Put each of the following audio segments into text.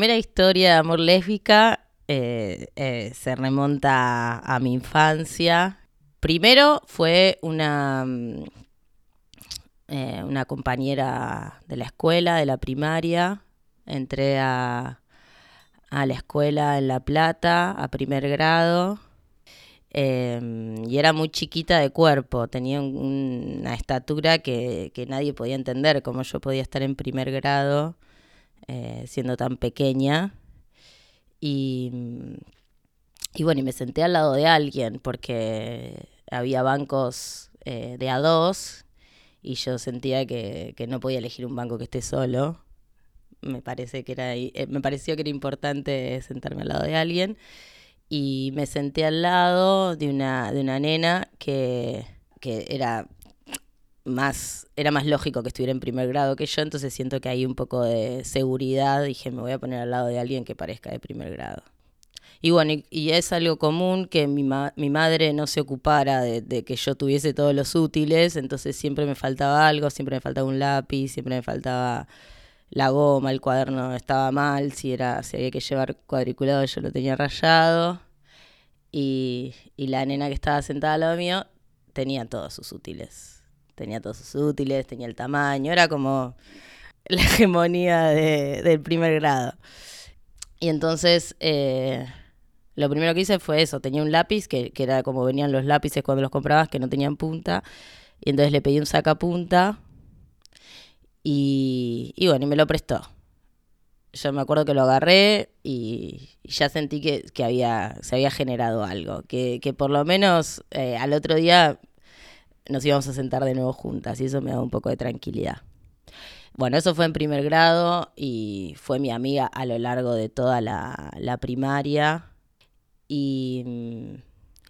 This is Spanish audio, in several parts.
primera historia de amor lésbica eh, eh, se remonta a, mi infancia. Primero fue una, mm, eh, una compañera de la escuela, de la primaria. Entré a, a la escuela en La Plata, a primer grado. Em, y era muy chiquita de cuerpo, tenía una estatura que, que, nadie podía entender, cómo yo podía estar en primer grado eh, siendo tan pequeña. Y, y bueno, y me senté al lado de alguien porque había bancos eh, de a dos y yo sentía que, que, no podía elegir un banco que esté solo. Me, parece que era, eh, me pareció que era importante sentarme al lado de alguien y me senté al lado de una, de una nena que, que era más, era más lógico que estuviera en primer grado que yo, entonces siento que hay un poco de seguridad. Dije, me voy a poner al lado de alguien que parezca de primer grado. Y bueno, y, es algo común que mi, mi madre no se ocupara de, que yo tuviese todos los útiles, entonces siempre me faltaba algo, siempre me faltaba un lápiz, siempre me faltaba la goma, el cuaderno estaba mal, si, era, si había que llevar cuadriculado yo lo tenía rayado. Y, y la nena que estaba sentada al lado mío tenía todos sus útiles tenía todos sus útiles, tenía el tamaño, era como la hegemonía del primer grado. Y entonces eh, lo primero que hice fue eso, tenía un lápiz, que, era como venían los lápices cuando los comprabas, que no tenían punta, y entonces le pedí un sacapunta y, y bueno, y me lo prestó. Yo me acuerdo que lo agarré y, ya sentí que, había, se había generado algo, que, por lo menos eh, al otro día nos íbamos a sentar de nuevo juntas y eso me da un poco de tranquilidad. Bueno, eso fue en primer grado y fue mi amiga a lo largo de toda la, primaria. Y,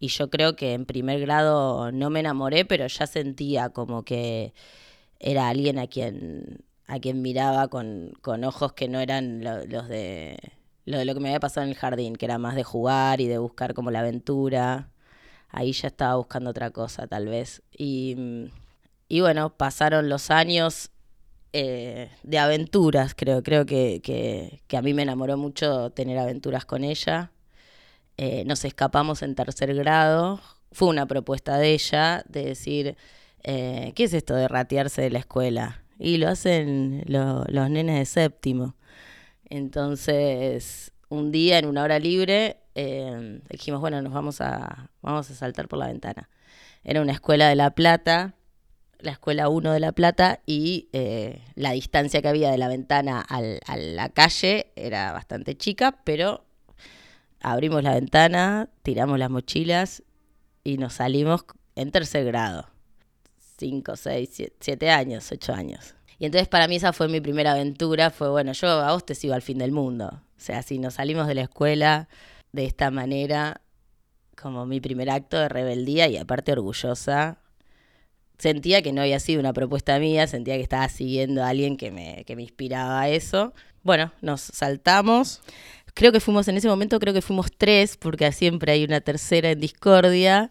y, yo creo que en primer grado no me enamoré, pero ya sentía como que era alguien a quien, a quien miraba con, con ojos que no eran los de lo de lo que me había pasado en el jardín, que era más de jugar y de buscar como la aventura ahí ya estaba buscando otra cosa tal vez. Y, y bueno, pasaron los años eh, de aventuras, creo, creo que, que, a mí me enamoró mucho tener aventuras con ella. Eh, nos escapamos en tercer grado, fue una propuesta de ella de decir, eh, ¿qué es esto de ratearse de la escuela? Y lo hacen los nenes de séptimo. Entonces, un día en una hora libre eh, dijimos, bueno, nos vamos a, vamos a saltar por la ventana. Era una escuela de La Plata, la escuela 1 de La Plata, y eh, la distancia que había de la ventana a la calle era bastante chica, pero abrimos la ventana, tiramos las mochilas y nos salimos en tercer grado. 5, 6, 7 años, 8 años. Y entonces para mí esa fue mi primera aventura, fue bueno, yo a vos te sigo al fin del mundo. O sea, si nos salimos de la escuela, de esta manera como mi primer acto de rebeldía y aparte orgullosa. Sentía que no había sido una propuesta mía, sentía que estaba siguiendo a alguien que me, que me inspiraba a eso. Bueno, nos saltamos. Creo que fuimos en ese momento, creo que fuimos tres, porque siempre hay una tercera en discordia.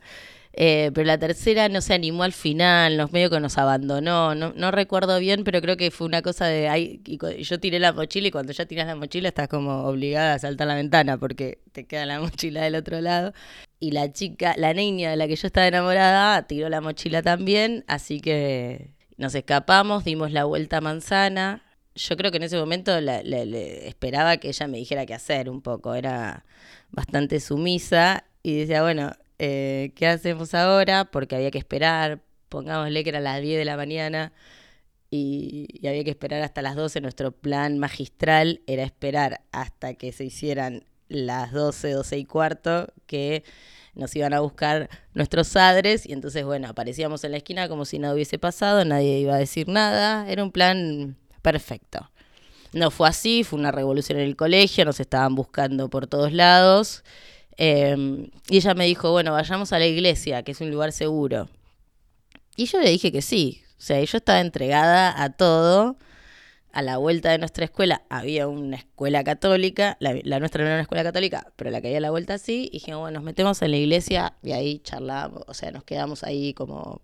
Eh, pero la tercera no se animó al final, nos medio que nos abandonó, no, recuerdo bien, pero creo que fue una cosa de ahí, y yo tiré la mochila y cuando ya tiras la mochila estás como obligada a saltar la ventana porque te queda la mochila del otro lado. Y la chica, la niña de la que yo estaba enamorada, tiró la mochila también, así que nos escapamos, dimos la vuelta a manzana. Yo creo que en ese momento le esperaba que ella me dijera qué hacer un poco, era bastante sumisa y decía, bueno, eh, ¿qué hacemos ahora? Porque había que esperar, pongámosle que era las 10 de la mañana y, había que esperar hasta las 12. Nuestro plan magistral era esperar hasta que se hicieran las 12, 12 y cuarto, que nos iban a buscar nuestros padres y entonces, bueno, aparecíamos en la esquina como si nada hubiese pasado, nadie iba a decir nada, era un plan perfecto. No fue así, fue una revolución en el colegio, nos estaban buscando por todos lados Em, y ella me dijo, bueno, vayamos a la iglesia, que es un lugar seguro. Y yo le dije que sí. O sea, yo estaba entregada a todo. A la vuelta de nuestra escuela había una escuela católica, la, nuestra no era una escuela católica, pero la que había a la vuelta sí, y dijimos, bueno, nos metemos en la iglesia y ahí charlamos, o sea, nos quedamos ahí como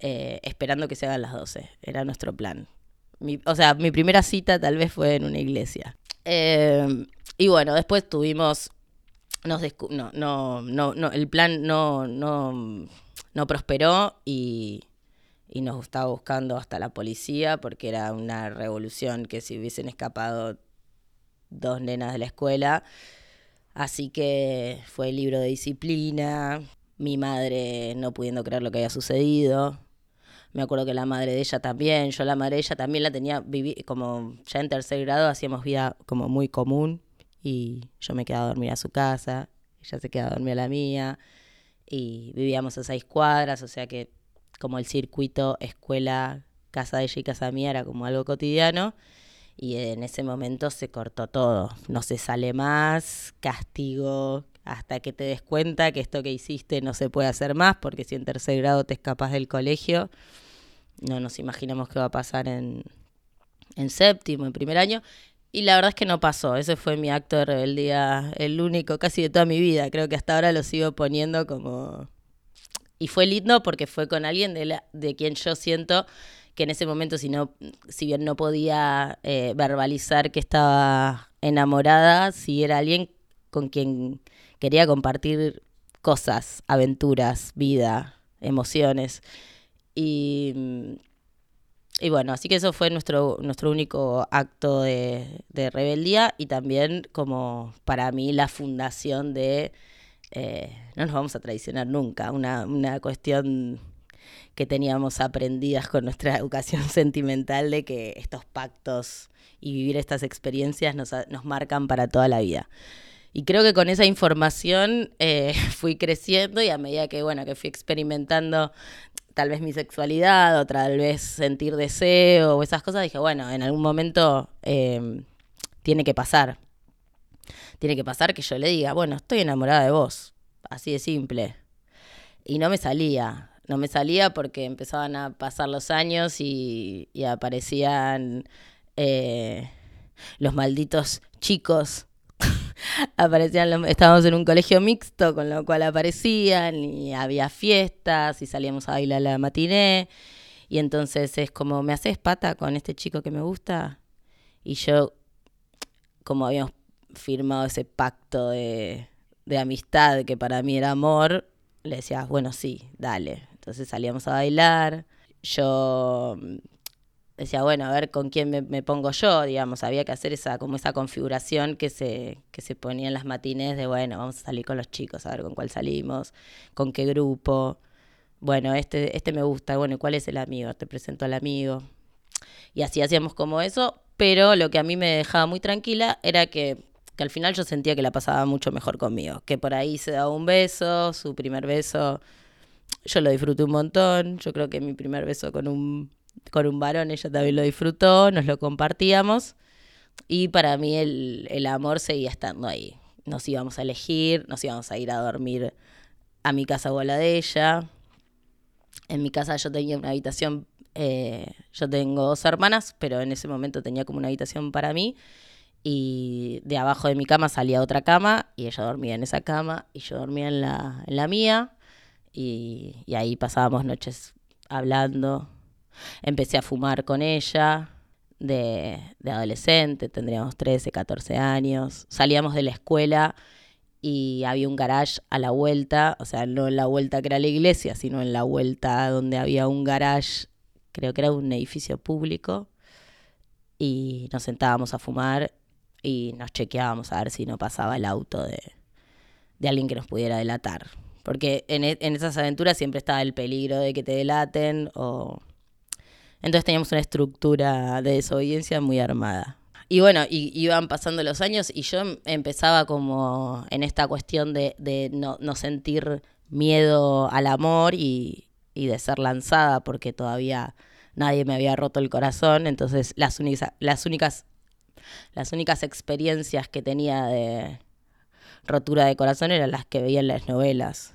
eh, esperando que se hagan las 12, era nuestro plan. o sea, mi primera cita tal vez fue en una iglesia. Eh, y bueno, después tuvimos, nos no, no, no, no, el plan no, no, no prosperó y, y nos estaba buscando hasta la policía porque era una revolución que si hubiesen escapado dos nenas de la escuela. Así que fue el libro de disciplina, mi madre no pudiendo creer lo que había sucedido. Me acuerdo que la madre de ella también, yo la madre de ella también la tenía, viví, como ya en tercer grado hacíamos vida como muy común y yo me quedaba a dormir a su casa, ella se quedaba a dormir a la mía y vivíamos a seis cuadras, o sea que como el circuito escuela, casa de ella y casa mía era como algo cotidiano y en ese momento se cortó todo. No se sale más, castigo, hasta que te des cuenta que esto que hiciste no se puede hacer más, porque si en tercer grado te escapas del colegio, no nos imaginamos qué va a pasar en, en séptimo, en primer año. Y la verdad es que no pasó, ese fue mi acto de rebeldía, el único casi de toda mi vida, creo que hasta ahora lo sigo poniendo como... Y fue lindo porque fue con alguien de, la, de quien yo siento que en ese momento, si, no, si bien no podía eh, verbalizar que estaba enamorada, si era alguien con quien quería compartir cosas, aventuras, vida, emociones. Y, y bueno, así que eso fue nuestro, nuestro único acto de, rebeldía y también como para mí la fundación de eh, no nos vamos a traicionar nunca, una, una cuestión que teníamos aprendidas con nuestra educación sentimental de que estos pactos y vivir estas experiencias nos, nos marcan para toda la vida. Y creo que con esa información eh, fui creciendo y a medida que, bueno, que fui experimentando tal vez mi sexualidad o tal vez sentir deseo o esas cosas, dije, bueno, en algún momento eh, tiene que pasar. Tiene que pasar que yo le diga, bueno, estoy enamorada de vos. Así de simple. Y no me salía no me salía porque empezaban a pasar los años y, aparecían eh, los malditos chicos. aparecían estábamos en un colegio mixto, con lo cual aparecían y había fiestas y salíamos a bailar la matiné. Y entonces es como, ¿me haces pata con este chico que me gusta? Y yo, como habíamos firmado ese pacto de, de amistad que para mí era amor, le decía, bueno, sí, dale, entonces salíamos a bailar. Yo decía, bueno, a ver con quién me, pongo yo, digamos, había que hacer esa, como esa configuración que se, que se ponía en las matines de, bueno, vamos a salir con los chicos, a ver con cuál salimos, con qué grupo. Bueno, este, este me gusta, bueno, ¿cuál es el amigo? Te presento al amigo. Y así hacíamos como eso, pero lo que a mí me dejaba muy tranquila era que, que al final yo sentía que la pasaba mucho mejor conmigo, que por ahí se daba un beso, su primer beso yo lo disfruté un montón. Yo creo que mi primer beso con un, con un varón, ella también lo disfrutó, nos lo compartíamos. Y para mí el, el amor seguía estando ahí. Nos íbamos a elegir, nos íbamos a ir a dormir a mi casa o a la de ella. En mi casa yo tenía una habitación, eh, yo tengo dos hermanas, pero en ese momento tenía como una habitación para mí. Y de abajo de mi cama salía otra cama y ella dormía en esa cama y yo dormía en la, en la mía y, ahí pasábamos noches hablando. Empecé a fumar con ella de, adolescente, tendríamos 13, 14 años. Salíamos de la escuela y había un garage a la vuelta, o sea, no en la vuelta que era la iglesia, sino en la vuelta donde había un garage, creo que era un edificio público, y nos sentábamos a fumar y nos chequeábamos a ver si no pasaba el auto de, de alguien que nos pudiera delatar porque en, e, en esas aventuras siempre estaba el peligro de que te delaten o... Entonces teníamos una estructura de desobediencia muy armada. Y bueno, y, iban pasando los años y yo empezaba como en esta cuestión de, de no, no, sentir miedo al amor y, de ser lanzada porque todavía nadie me había roto el corazón. Entonces las, únicas, las, únicas, las únicas experiencias que tenía de rotura de corazón eran las que veía en las novelas.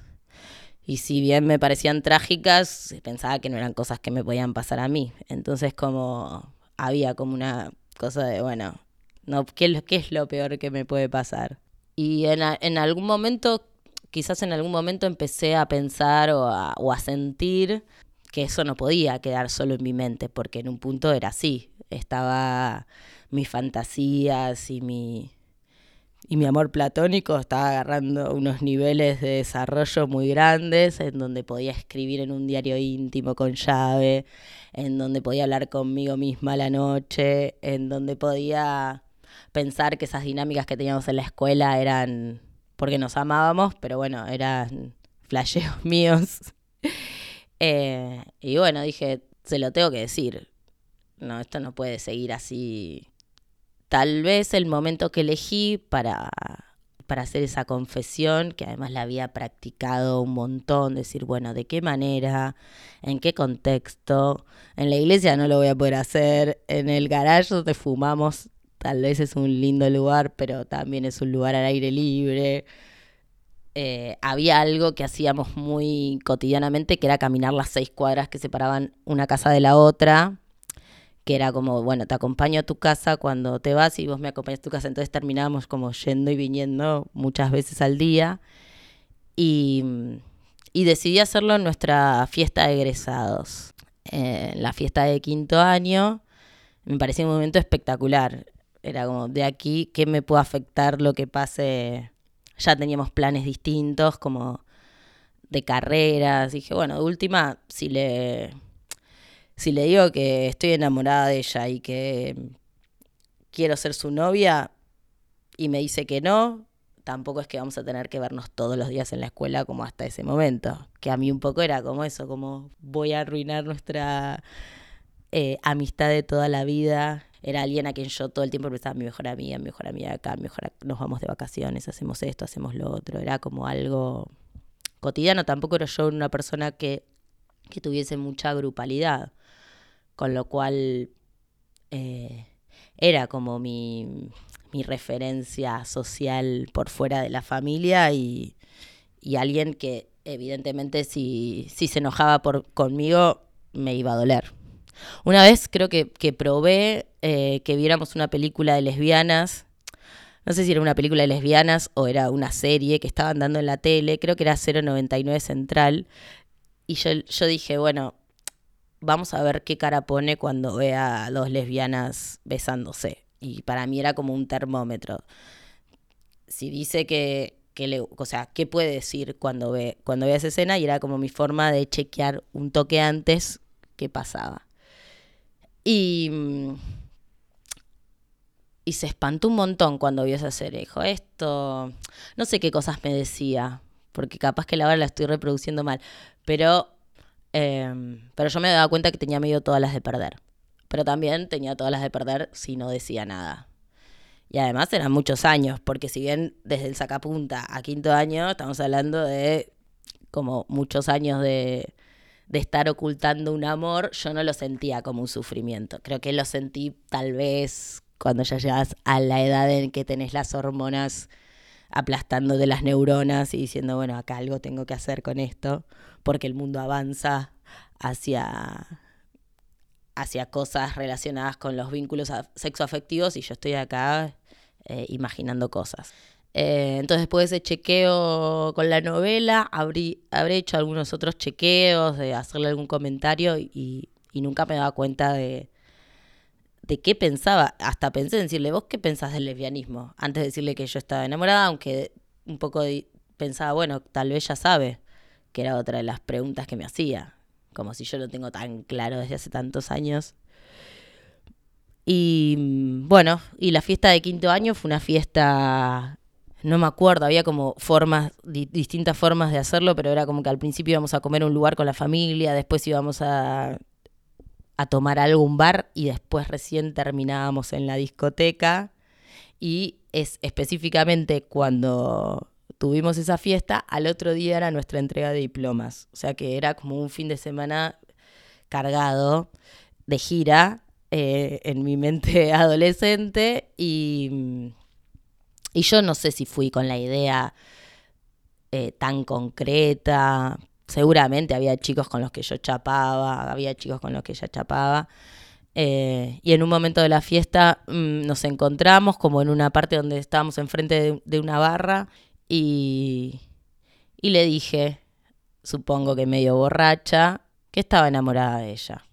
Y si bien me parecían trágicas, pensaba que no eran cosas que me podían pasar a mí. Entonces como había como una cosa de, bueno, no, ¿qué, es lo peor que me puede pasar? Y en, en algún momento, quizás en algún momento empecé a pensar o a, o a sentir que eso no podía quedar solo en mi mente, porque en un punto era así, estaba mis fantasías y mi, y mi amor platónico estaba agarrando unos niveles de desarrollo muy grandes, en donde podía escribir en un diario íntimo con llave, en donde podía hablar conmigo misma la noche, en donde podía pensar que esas dinámicas que teníamos en la escuela eran porque nos amábamos, pero bueno, eran flasheos míos. Eh, y bueno, dije, se lo tengo que decir. No, esto no puede seguir así tal vez el momento que elegí para, para hacer esa confesión, que además la había practicado un montón, decir, bueno, ¿de qué manera? ¿En qué contexto? En la iglesia no lo voy a poder hacer, en el garaje donde fumamos, tal vez es un lindo lugar, pero también es un lugar al aire libre. Eh, había algo que hacíamos muy cotidianamente, que era caminar las seis cuadras que separaban una casa de la otra que era como, bueno, te acompaño a tu casa cuando te vas y vos me acompañas a tu casa. Entonces terminábamos como yendo y viniendo muchas veces al día. Y, decidí hacerlo en nuestra fiesta de egresados. En la fiesta de quinto año me parecía un momento espectacular. Era como, de aquí, ¿qué me puede afectar lo que pase? Ya teníamos planes distintos, como de carreras. Dije, bueno, de última, si le si le digo que estoy enamorada de ella y que quiero ser su novia y me dice que no, tampoco es que vamos a tener que vernos todos los días en la escuela como hasta ese momento. Que a mí un poco era como eso, como voy a arruinar nuestra eh, amistad de toda la vida. Era alguien a quien yo todo el tiempo pensaba, mi mejor amiga, mi mejor amiga acá, mejor nos vamos de vacaciones, hacemos esto, hacemos lo otro. Era como algo cotidiano. Tampoco era yo una persona que, que tuviese mucha grupalidad con lo cual eh, era como mi, referencia social por fuera de la familia y, alguien que evidentemente si, si se enojaba por, conmigo me iba a doler. Una vez creo que, probé eh, que viéramos una película de lesbianas. No sé si era una película de lesbianas o era una serie que estaban dando en la tele. Creo que era 099 Central. Y yo, yo dije, bueno, vamos a ver qué cara pone cuando vea a dos lesbianas besándose. Y para mí era como un termómetro. Si dice que, que le, o sea, ¿qué puede decir cuando ve, cuando ve esa escena? Y era como mi forma de chequear un toque antes qué pasaba. Y, y se espantó un montón cuando vio esa serie. Dijo, esto, no sé qué cosas me decía, porque capaz que la hora la estoy reproduciendo mal, pero Em, pero yo me daba cuenta que tenía medio todas las de perder. Pero también tenía todas las de perder si no decía nada. Y además eran muchos años, porque si bien desde el sacapunta a quinto año, estamos hablando de como muchos años de, de estar ocultando un amor, yo no lo sentía como un sufrimiento. Creo que lo sentí tal vez cuando ya llegas a la edad en que tenés las hormonas aplastando de las neuronas y diciendo, bueno, acá algo tengo que hacer con esto, porque el mundo avanza hacia, hacia cosas relacionadas con los vínculos sexoafectivos y yo estoy acá eh, imaginando cosas. Eh, entonces después de ese chequeo con la novela, habré hecho algunos otros chequeos, de hacerle algún comentario y, y nunca me daba cuenta de, de qué pensaba. Hasta pensé en decirle, ¿vos qué pensás del lesbianismo? Antes de decirle que yo estaba enamorada, aunque un poco pensaba, bueno, tal vez ya sabe, que era otra de las preguntas que me hacía. Como si yo lo tengo tan claro desde hace tantos años. Y mm, bueno, y la fiesta de quinto año fue una fiesta, no me acuerdo, había como formas, distintas formas de hacerlo, pero era como que al principio íbamos a comer un lugar con la familia, después íbamos a a tomar algún bar y después recién terminábamos en la discoteca. Y es específicamente cuando tuvimos esa fiesta, al otro día era nuestra entrega de diplomas. O sea que era como un fin de semana cargado de gira eh, en mi mente adolescente y, y yo no sé si fui con la idea eh, tan concreta, seguramente había chicos con los que yo chapaba, había chicos con los que ella chapaba. Eh, y en un momento de la fiesta mm, nos encontramos como en una parte donde estábamos enfrente de, una barra y, y le dije, supongo que medio borracha, que estaba enamorada de ella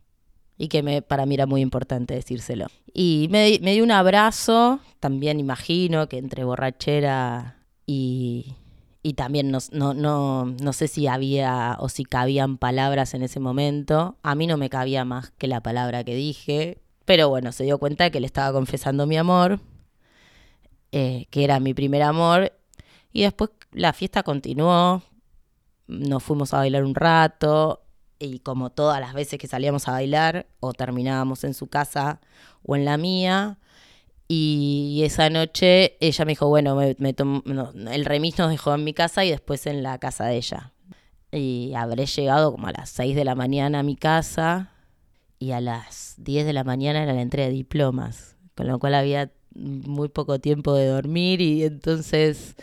y que me, para mí era muy importante decírselo. Y me, me dio un abrazo, también imagino que entre borrachera y, y también no, no, no, no sé si había o si cabían palabras en ese momento. A mí no me cabía más que la palabra que dije, pero bueno, se dio cuenta que le estaba confesando mi amor, eh, que era mi primer amor, y después la fiesta continuó, nos fuimos a bailar un rato, y como todas las veces que salíamos a bailar, o terminábamos en su casa o en la mía, y esa noche ella me dijo, bueno, me, el remis nos dejó en mi casa y después en la casa de ella. Y habré llegado como a las 6 de la mañana a mi casa y a las 10 de la mañana era la entrega de diplomas, con lo cual había muy poco tiempo de dormir y entonces...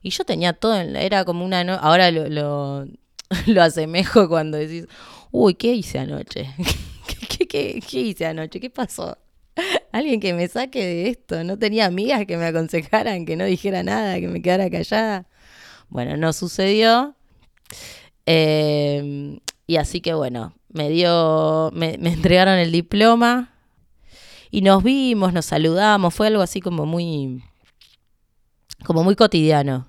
Y yo tenía todo, era como una... No, ahora lo, lo, lo asemejo cuando decís, uy, ¿qué hice anoche? ¿Qué, qué, qué hice anoche? ¿Qué pasó? Alguien que me saque de esto. No tenía amigas que me aconsejaran, que no dijera nada, que me quedara callada. Bueno, no sucedió. Em, y así que bueno, me dio, me, me, entregaron el diploma y nos vimos, nos saludamos. Fue algo así como muy, como muy cotidiano,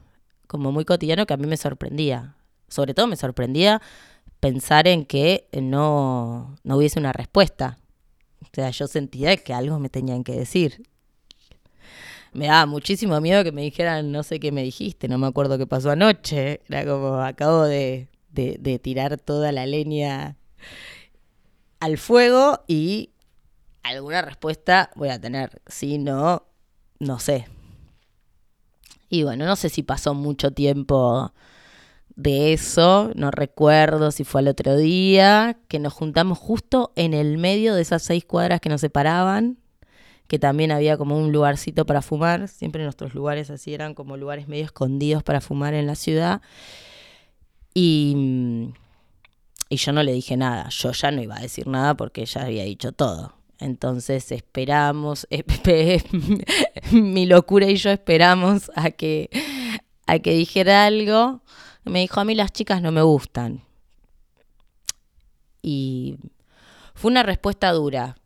como muy cotidiano que a mí me sorprendía. Sobre todo me sorprendía pensar en que no, no hubiese una respuesta o sea, yo sentía que algo me tenían que decir. Me daba muchísimo miedo que me dijeran, no sé qué me dijiste, no me acuerdo qué pasó anoche. Era como, acabo de, de, tirar toda la leña al fuego y alguna respuesta voy a tener. Si no, no sé. Y bueno, no sé si pasó mucho tiempo de eso, no recuerdo si fue al otro día, que nos juntamos justo en el medio de esas seis cuadras que nos separaban, que también había como un lugarcito para fumar, siempre nuestros lugares así eran como lugares medio escondidos para fumar en la ciudad. Y, y yo no le dije nada, yo ya no iba a decir nada porque ella había dicho todo. Entonces esperamos, mi locura y yo esperamos a que, a que dijera algo me dijo, a mí las chicas no me gustan. Y fue una respuesta dura,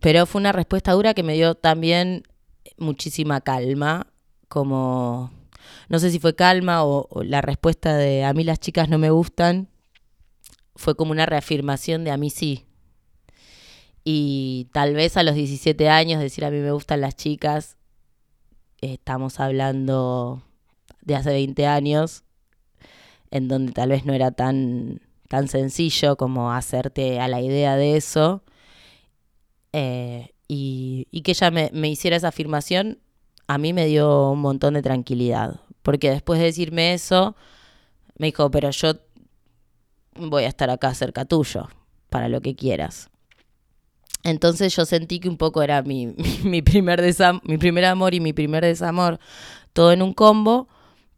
pero fue una respuesta dura que me dio también muchísima calma, como, no sé si fue calma o, la respuesta de a mí las chicas no me gustan, fue como una reafirmación de a mí sí. Y tal vez a los 17 años decir a mí me gustan las chicas, estamos hablando de hace 20 años, en donde tal vez no era tan, tan sencillo como hacerte a la idea de eso. Eh, y, y, que ella me, me hiciera esa afirmación, a mí me dio un montón de tranquilidad. Porque después de decirme eso, me dijo, pero yo voy a estar acá cerca tuyo, para lo que quieras. Entonces yo sentí que un poco era mi, mi, primer, mi primer amor y mi primer desamor, todo en un combo,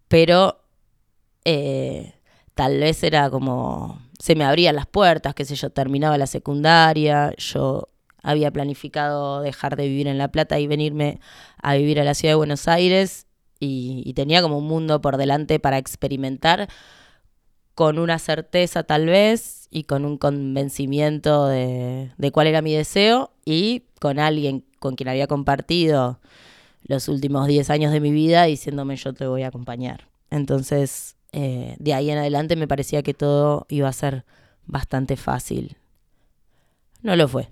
pero eh, tal vez era como, se me abrían las puertas, qué sé yo, terminaba la secundaria, yo había planificado dejar de vivir en La Plata y venirme a vivir a la ciudad de Buenos Aires y, tenía como un mundo por delante para experimentar con una certeza tal vez y con un convencimiento de, de cuál era mi deseo y con alguien con quien había compartido los últimos 10 años de mi vida diciéndome yo te voy a acompañar. Entonces, eh, de ahí en adelante me parecía que todo iba a ser bastante fácil. No lo fue.